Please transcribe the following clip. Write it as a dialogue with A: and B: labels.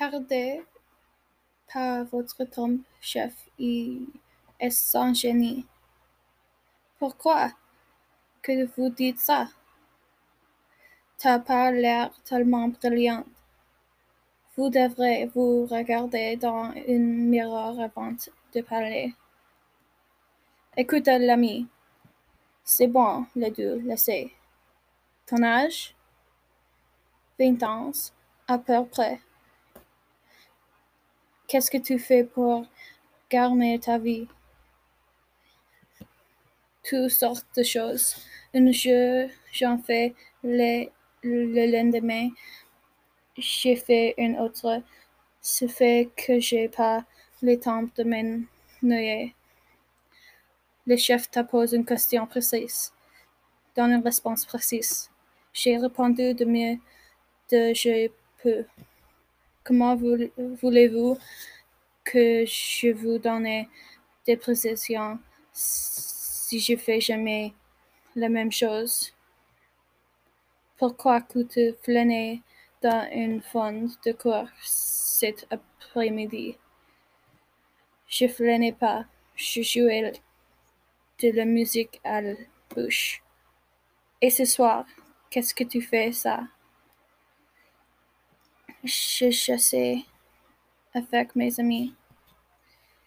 A: perdez pas votre temps, chef, il est un génie. Pourquoi que vous dites ça? T'as pas l'air tellement brillant. Vous devrez vous regarder dans un miroir avant de parler. Écoute, l'ami. C'est bon, les deux, laissez. Ton âge? Vingt ans, à peu près. Qu'est-ce que tu fais pour gagner ta vie? Toutes sortes de choses. Un jeu, j'en fais le, le lendemain. J'ai fait un autre. Ce fait que j'ai pas le temps de m'ennuyer. Le chef te pose une question précise. Donne une réponse précise. J'ai répondu de mieux que je peux. Comment voul- voulez-vous que je vous donne des précisions si je fais jamais la même chose? Pourquoi tu flânais dans une fond de cours cet après-midi? Je flânais pas, je jouais de la musique à la bouche. Et ce soir, qu'est-ce que tu fais ça? Je chassais avec mes amis.